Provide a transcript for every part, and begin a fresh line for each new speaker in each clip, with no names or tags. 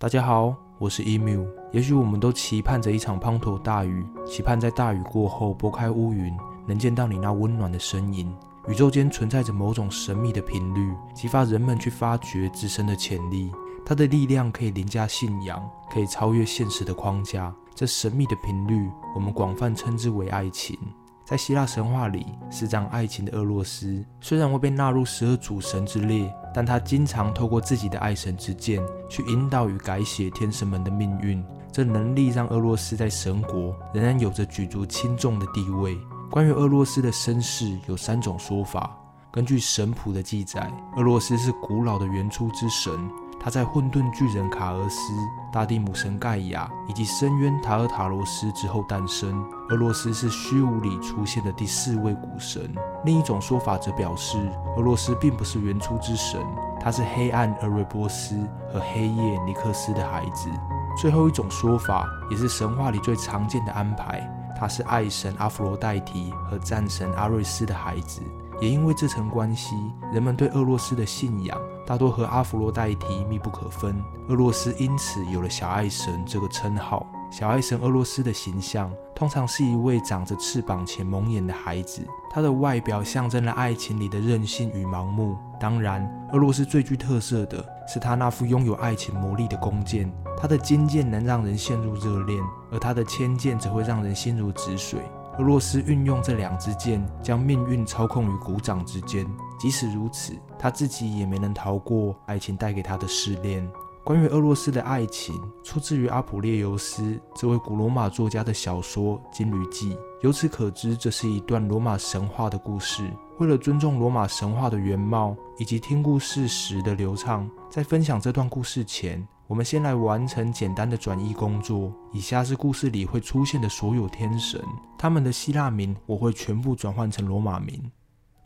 大家好，我是 emu。也许我们都期盼着一场滂沱大雨，期盼在大雨过后拨开乌云，能见到你那温暖的身影。宇宙间存在着某种神秘的频率，激发人们去发掘自身的潜力。它的力量可以凌驾信仰，可以超越现实的框架。这神秘的频率，我们广泛称之为爱情。在希腊神话里，施展爱情的俄洛斯虽然会被纳入十二主神之列，但他经常透过自己的爱神之剑去引导与改写天神们的命运。这能力让俄罗斯在神国仍然有着举足轻重的地位。关于俄罗斯的身世有三种说法。根据神谱的记载，俄罗斯是古老的原初之神。他在混沌巨人卡俄斯、大地母神盖亚以及深渊塔尔塔罗斯之后诞生。俄罗斯是虚无里出现的第四位古神。另一种说法则表示，俄罗斯并不是原初之神，他是黑暗厄瑞波斯和黑夜尼克斯的孩子。最后一种说法也是神。话里最常见的安排，他是爱神。阿弗罗代提和战神。阿瑞斯的孩子。也因为这层关系，人们对俄罗斯的信仰大多和阿弗洛代提密不可分。俄罗斯因此有了“小爱神”这个称号。小爱神俄罗斯的形象通常是一位长着翅膀且蒙眼的孩子，他的外表象征了爱情里的任性与盲目。当然，俄罗斯最具特色的是他那副拥有爱情魔力的弓箭，他的金箭能让人陷入热恋，而他的铅箭则会让人心如止水。俄罗斯运用这两支箭，将命运操控于股掌之间。即使如此，他自己也没能逃过爱情带给他的试炼。关于俄罗斯的爱情，出自于阿普列尤斯这位古罗马作家的小说《金驴记》。由此可知，这是一段罗马神话的故事。为了尊重罗马神话的原貌以及听故事时的流畅，在分享这段故事前。我们先来完成简单的转译工作。以下是故事里会出现的所有天神，他们的希腊名我会全部转换成罗马名。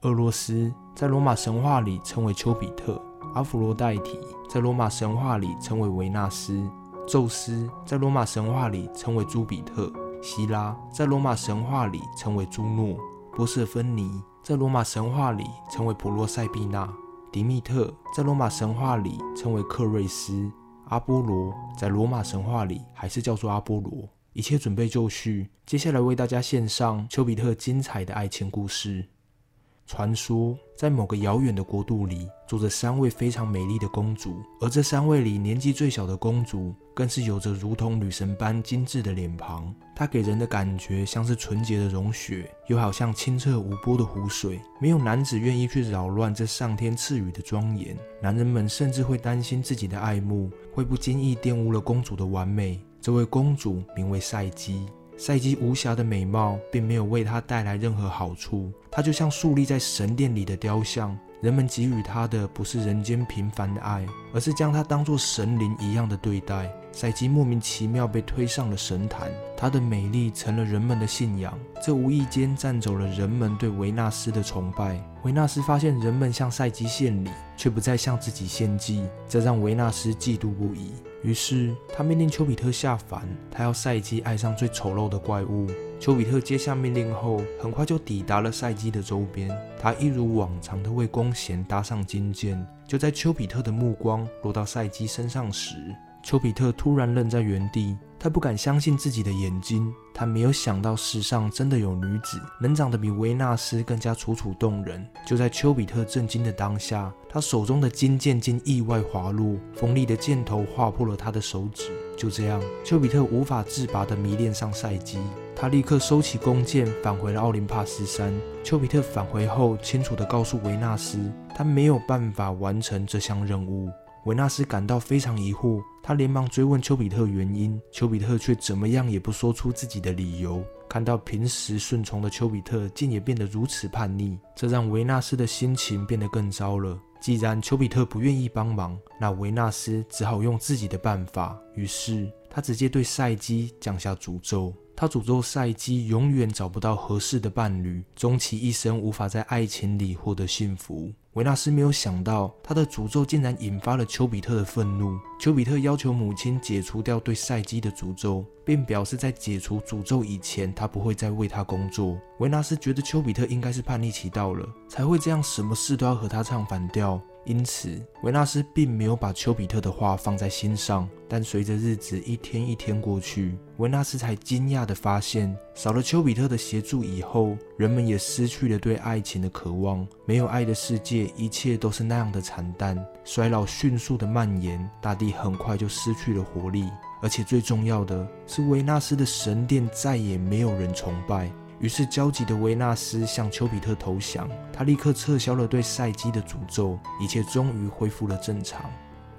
俄罗斯在罗马神话里称为丘比特，阿弗罗代提在罗马神话里称为维纳斯，宙斯在罗马神话里称为朱比特，希拉在罗马神话里称为朱诺，波瑟芬尼在罗马神话里称为普洛塞碧娜，迪密特在罗马神话里称为克瑞斯。阿波罗在罗马神话里还是叫做阿波罗。一切准备就绪，接下来为大家献上丘比特精彩的爱情故事。传说在某个遥远的国度里，住着三位非常美丽的公主，而这三位里年纪最小的公主，更是有着如同女神般精致的脸庞。她给人的感觉像是纯洁的融雪，又好像清澈无波的湖水。没有男子愿意去扰乱这上天赐予的庄严，男人们甚至会担心自己的爱慕会不经意玷污了公主的完美。这位公主名为赛姬。赛基无瑕的美貌并没有为她带来任何好处，她就像树立在神殿里的雕像，人们给予她的不是人间平凡的爱，而是将她当作神灵一样的对待。赛基莫名其妙被推上了神坛，她的美丽成了人们的信仰，这无意间占走了人们对维纳斯的崇拜。维纳斯发现人们向赛基献礼，却不再向自己献祭，这让维纳斯嫉妒不已。于是，他命令丘比特下凡，他要赛姬爱上最丑陋的怪物。丘比特接下命令后，很快就抵达了赛姬的周边。他一如往常的为弓弦搭上金箭。就在丘比特的目光落到赛姬身上时，丘比特突然愣在原地。他不敢相信自己的眼睛，他没有想到世上真的有女子能长得比维纳斯更加楚楚动人。就在丘比特震惊的当下，他手中的金剑竟意外滑落，锋利的箭头划破了他的手指。就这样，丘比特无法自拔地迷恋上赛姬。他立刻收起弓箭，返回了奥林帕斯山。丘比特返回后，清楚地告诉维纳斯，他没有办法完成这项任务。维纳斯感到非常疑惑，他连忙追问丘比特原因，丘比特却怎么样也不说出自己的理由。看到平时顺从的丘比特竟也变得如此叛逆，这让维纳斯的心情变得更糟了。既然丘比特不愿意帮忙，那维纳斯只好用自己的办法。于是他直接对赛姬降下诅咒。他诅咒赛姬永远找不到合适的伴侣，终其一生无法在爱情里获得幸福。维纳斯没有想到，他的诅咒竟然引发了丘比特的愤怒。丘比特要求母亲解除掉对赛姬的诅咒，并表示在解除诅咒以前，他不会再为他工作。维纳斯觉得丘比特应该是叛逆期到了，才会这样，什么事都要和他唱反调。因此维纳斯并没有把丘比特的话放在心上。但随着日子一天一天过去，维纳斯才惊讶地发现，少了丘比特的协助以后，人们也失去了对爱情的渴望。没有爱的世界，一切都是那样的惨淡，衰老迅速的蔓延，大地很快就失去了活力。而且最重要的是，维纳斯的神殿再也没有人崇拜。于是，焦急的维纳斯向丘比特投降，他立刻撤销了对赛基的诅咒，一切终于恢复了正常。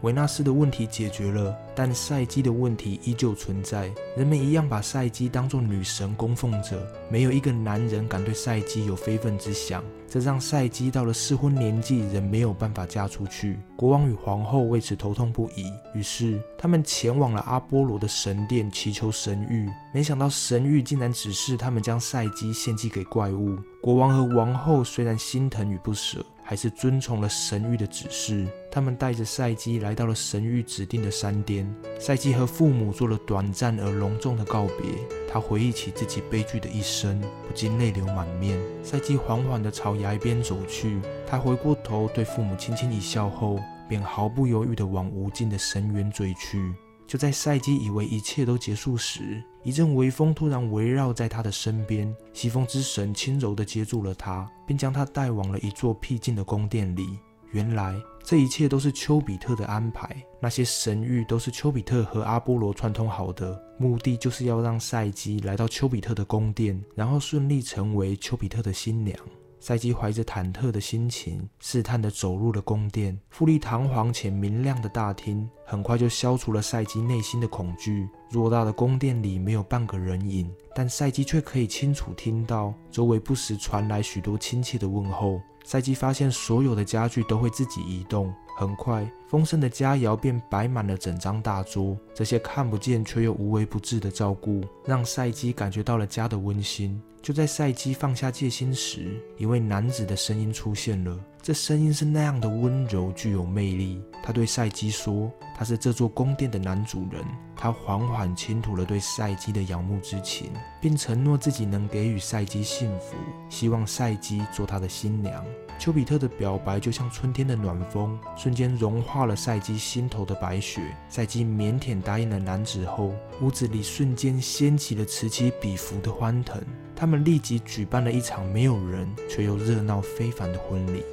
维纳斯的问题解决了，但赛姬的问题依旧存在。人们一样把赛姬当作女神供奉着，没有一个男人敢对赛姬有非分之想。这让赛姬到了适婚年纪仍没有办法嫁出去。国王与皇后为此头痛不已，于是他们前往了阿波罗的神殿祈求神谕。没想到神谕竟然指示他们将赛姬献祭给怪物。国王和王后虽然心疼与不舍。还是遵从了神谕的指示，他们带着赛基来到了神谕指定的山巅。赛基和父母做了短暂而隆重的告别。他回忆起自己悲剧的一生，不禁泪流满面。赛基缓缓地朝崖边走去，他回过头对父母轻轻一笑后，便毫不犹豫地往无尽的深渊追去。就在赛基以为一切都结束时，一阵微风突然围绕在他的身边。西风之神轻柔地接住了他，并将他带往了一座僻静的宫殿里。原来这一切都是丘比特的安排，那些神谕都是丘比特和阿波罗串通好的，目的就是要让赛基来到丘比特的宫殿，然后顺利成为丘比特的新娘。赛基怀着忐忑的心情，试探地走入了宫殿。富丽堂皇且明亮的大厅，很快就消除了赛基内心的恐惧。偌大的宫殿里没有半个人影，但赛基却可以清楚听到周围不时传来许多亲切的问候。赛季发现所有的家具都会自己移动，很快丰盛的佳肴便摆满了整张大桌。这些看不见却又无微不至的照顾，让赛姬感觉到了家的温馨。就在赛姬放下戒心时，一位男子的声音出现了。这声音是那样的温柔，具有魅力。他对赛姬说：“他是这座宫殿的男主人。”他缓缓倾吐了对赛姬的仰慕之情，并承诺自己能给予赛姬幸福，希望赛姬做他的新娘。丘比特的表白就像春天的暖风，瞬间融化了赛基心头的白雪。赛基腼腆答应了男子后，屋子里瞬间掀起了此起彼伏的欢腾。他们立即举办了一场没有人却又热闹非凡的婚礼。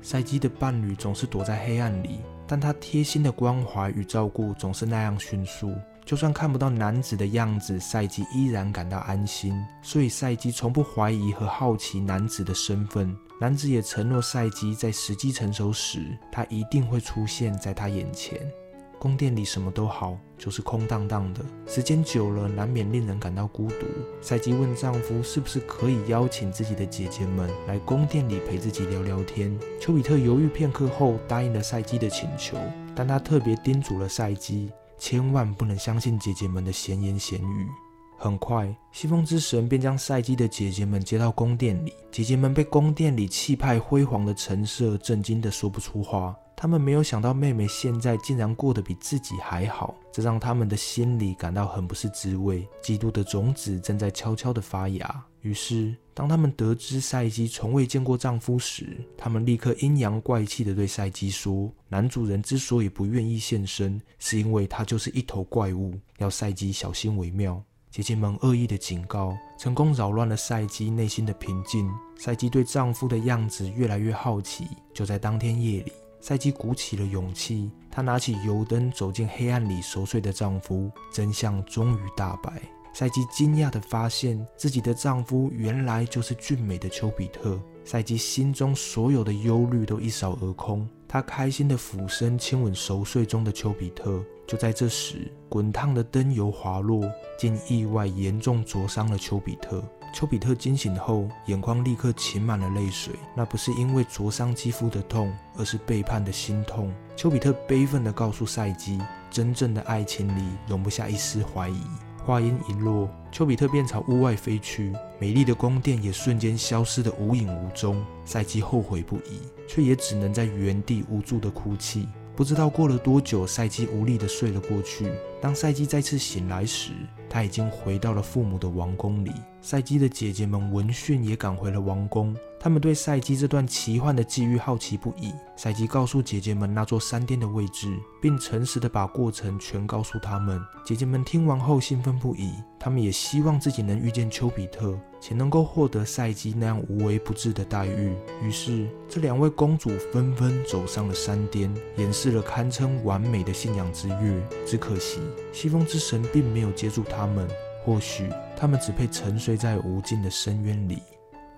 赛基的伴侣总是躲在黑暗里，但他贴心的关怀与照顾总是那样迅速。就算看不到男子的样子，赛姬依然感到安心。所以赛姬从不怀疑和好奇男子的身份。男子也承诺赛姬在时机成熟时，他一定会出现在他眼前。宫殿里什么都好，就是空荡荡的。时间久了，难免令人感到孤独。赛姬问丈夫，是不是可以邀请自己的姐姐们来宫殿里陪自己聊聊天？丘比特犹豫片刻后，答应了赛姬的请求，但他特别叮嘱了赛姬，千万不能相信姐姐们的闲言闲语。很快，西风之神便将赛姬的姐姐们接到宫殿里。姐姐们被宫殿里气派辉煌的陈设震惊得说不出话。他们没有想到妹妹现在竟然过得比自己还好，这让他们的心里感到很不是滋味。嫉妒的种子正在悄悄地发芽。于是，当他们得知赛基从未见过丈夫时，他们立刻阴阳怪气地对赛基说：“男主人之所以不愿意现身，是因为他就是一头怪物，要赛基小心为妙。”姐姐们恶意的警告，成功扰乱了赛基内心的平静。赛基对丈夫的样子越来越好奇。就在当天夜里，赛基鼓起了勇气，她拿起油灯走进黑暗里熟睡的丈夫，真相终于大白。赛姬惊讶地发现，自己的丈夫原来就是俊美的丘比特。赛姬心中所有的忧虑都一扫而空，她开心地俯身亲吻熟睡中的丘比特。就在这时，滚烫的灯油滑落，竟意外严重灼伤了丘比特。丘比特惊醒后，眼眶立刻噙满了泪水。那不是因为灼伤肌肤的痛，而是背叛的心痛。丘比特悲愤地告诉赛姬：“真正的爱情里容不下一丝怀疑。”话音一落，丘比特便朝屋外飞去，美丽的宫殿也瞬间消失得无影无踪。赛姬后悔不已，却也只能在原地无助地哭泣。不知道过了多久，赛姬无力地睡了过去。当赛姬再次醒来时，他已经回到了父母的王宫里。赛姬的姐姐们闻讯也赶回了王宫。他们对赛基这段奇幻的际遇好奇不已。赛基告诉姐姐们那座山巅的位置，并诚实的把过程全告诉他们。姐姐们听完后兴奋不已，他们也希望自己能遇见丘比特，且能够获得赛基那样无微不至的待遇。于是，这两位公主纷纷走上了山巅，演示了堪称完美的信仰之跃。只可惜，西风之神并没有接住他们。或许他们只配沉睡在无尽的深渊里，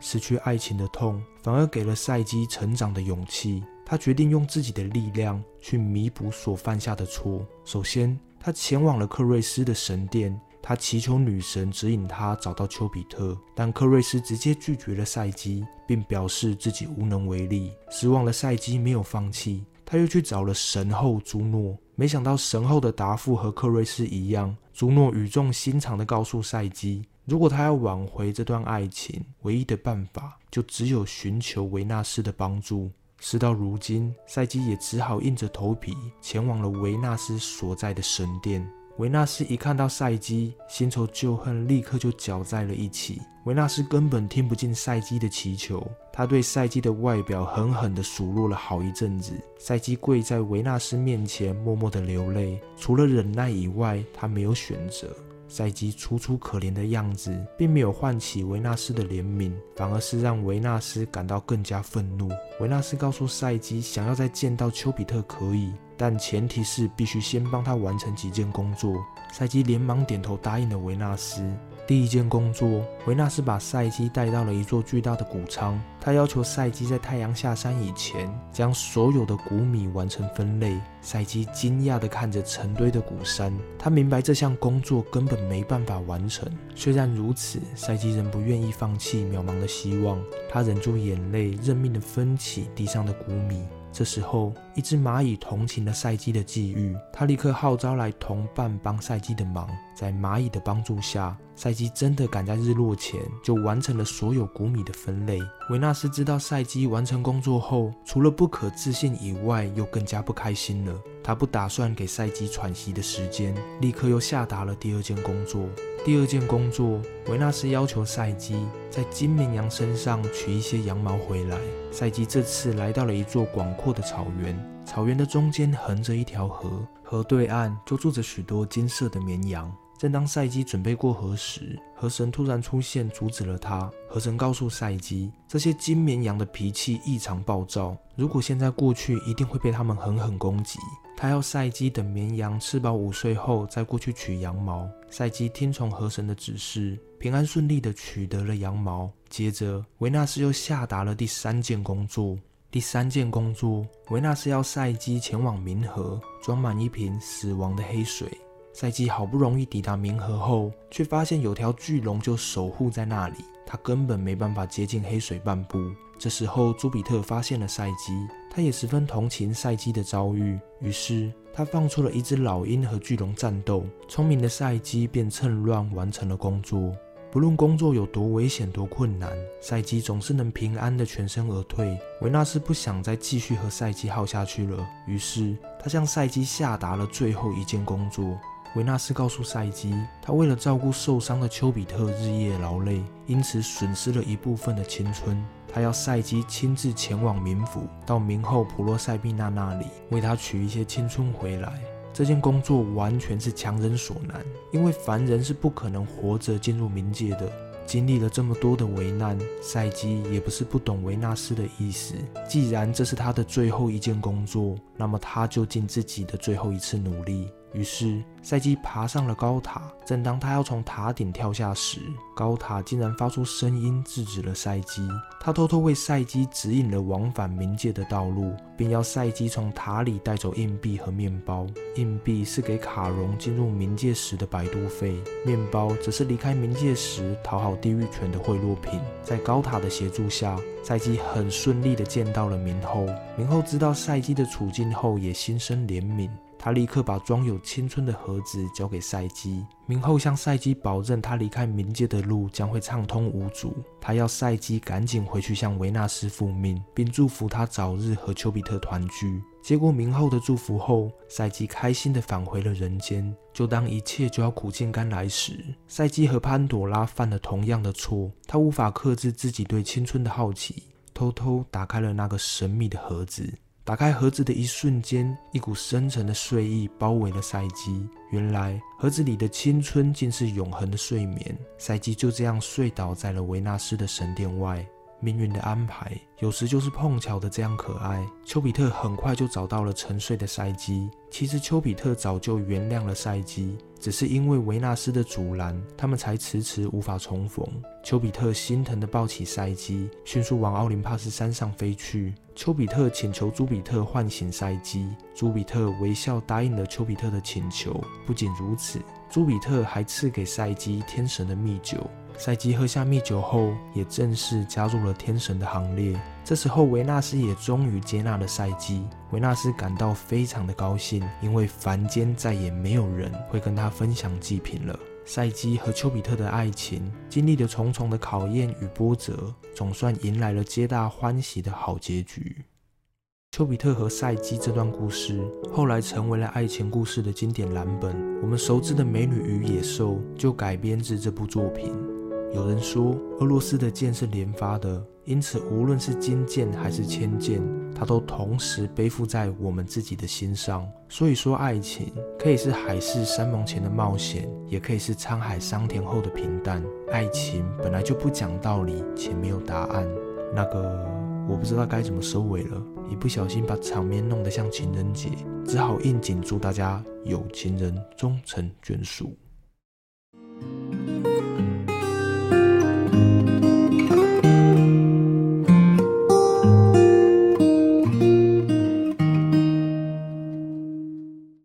失去爱情的痛，反而给了赛基成长的勇气。他决定用自己的力量去弥补所犯下的错。首先，他前往了克瑞斯的神殿，他祈求女神指引他找到丘比特，但克瑞斯直接拒绝了赛基，并表示自己无能为力。失望的赛基没有放弃，他又去找了神后朱诺。没想到神后的答复和克瑞斯一样，朱诺语重心长地告诉赛基，如果他要挽回这段爱情，唯一的办法就只有寻求维纳斯的帮助。事到如今，赛基也只好硬着头皮前往了维纳斯所在的神殿。维纳斯一看到赛基，新仇旧恨立刻就搅在了一起。维纳斯根本听不进赛基的祈求，他对赛基的外表狠狠地数落了好一阵子。赛基跪在维纳斯面前，默默地流泪。除了忍耐以外，他没有选择。赛基楚楚可怜的样子，并没有唤起维纳斯的怜悯，反而是让维纳斯感到更加愤怒。维纳斯告诉赛基，想要再见到丘比特可以，但前提是必须先帮他完成几件工作。赛基连忙点头答应了维纳斯。第一件工作，维纳斯把赛基带到了一座巨大的谷仓。他要求赛基在太阳下山以前，将所有的谷米完成分类。赛基惊讶地看着成堆的谷山，他明白这项工作根本没办法完成。虽然如此，赛基仍不愿意放弃渺茫的希望。他忍住眼泪，认命地分起地上的谷米。这时候，一只蚂蚁同情了赛基的际遇，他立刻号召来同伴帮赛基的忙。在蚂蚁的帮助下，赛基真的赶在日落前就完成了所有谷米的分类。维纳斯知道赛基完成工作后，除了不可置信以外，又更加不开心了。他不打算给赛基喘息的时间，立刻又下达了第二件工作。第二件工作，维纳斯要求赛基在金绵羊身上取一些羊毛回来。赛基这次来到了一座广阔的草原，草原的中间横着一条河，河对岸就住着许多金色的绵羊。正当赛基准备过河时，河神突然出现，阻止了他。河神告诉赛基，这些金绵羊的脾气异常暴躁，如果现在过去，一定会被他们狠狠攻击。他要赛基等绵羊吃饱午睡后再过去取羊毛。赛基听从河神的指示，平安顺利地取得了羊毛。接着，维纳斯又下达了第三件工作。第三件工作，维纳斯要赛基前往冥河，装满一瓶死亡的黑水。赛基好不容易抵达冥河后，却发现有条巨龙就守护在那里，他根本没办法接近黑水半步。这时候，朱比特发现了赛基，他也十分同情赛基的遭遇，于是他放出了一只老鹰和巨龙战斗。聪明的赛基便趁乱完成了工作。不论工作有多危险、多困难，赛基总是能平安的全身而退。维纳斯不想再继续和赛基耗下去了，于是他向赛基下达了最后一件工作。维纳斯告诉赛基，他为了照顾受伤的丘比特，日夜劳累，因此损失了一部分的青春。他要赛基亲自前往冥府，到冥后普洛塞碧娜那里，为他取一些青春回来。这件工作完全是强人所难，因为凡人是不可能活着进入冥界的。经历了这么多的危难，赛基也不是不懂维纳斯的意思。既然这是他的最后一件工作，那么他就尽自己的最后一次努力。于是，赛基爬上了高塔。正当他要从塔顶跳下时，高塔竟然发出声音制止了赛基。他偷偷为赛基指引了往返冥界的道路，并要赛基从塔里带走硬币和面包。硬币是给卡戎进入冥界时的摆渡费，面包则是离开冥界时讨好地狱犬的贿赂品。在高塔的协助下，赛基很顺利地见到了冥后。冥后知道赛基的处境后，也心生怜悯。他立刻把装有青春的盒子交给赛基，明后向赛基保证，他离开冥界的路将会畅通无阻。他要赛基赶紧回去向维纳斯复命，并祝福他早日和丘比特团聚。接过明后的祝福后，赛基开心地返回了人间。就当一切就要苦尽甘来时，赛基和潘朵拉犯了同样的错，他无法克制自己对青春的好奇。偷偷打开了那个神秘的盒子。打开盒子的一瞬间，一股深沉的睡意包围了赛基。原来盒子里的青春竟是永恒的睡眠。赛基就这样睡倒在了维纳斯的神殿外。命运的安排有时就是碰巧的这样可爱。丘比特很快就找到了沉睡的赛基。其实丘比特早就原谅了赛基，只是因为维纳斯的阻拦，他们才迟迟无法重逢。丘比特心疼地抱起赛基，迅速往奥林帕斯山上飞去。丘比特请求朱比特唤醒赛基，朱比特微笑答应了丘比特的请求。不仅如此，朱比特还赐给赛基天神的蜜酒。赛基喝下蜜酒后，也正式加入了天神的行列。这时候，维纳斯也终于接纳了赛基。维纳斯感到非常的高兴，因为凡间再也没有人会跟他分享祭品了。赛基和丘比特的爱情经历了重重的考验与波折，总算迎来了皆大欢喜的好结局。丘比特和赛基这段故事后来成为了爱情故事的经典蓝本。我们熟知的《美女与野兽》就改编自这部作品。有人说，俄罗斯的剑是连发的，因此无论是金剑还是铅剑，它都同时背负在我们自己的心上。所以说，爱情可以是海誓山盟前的冒险，也可以是沧海桑田后的平淡。爱情本来就不讲道理，且没有答案。那个，我不知道该怎么收尾了，一不小心把场面弄得像情人节，只好应景祝大家有情人终成眷属。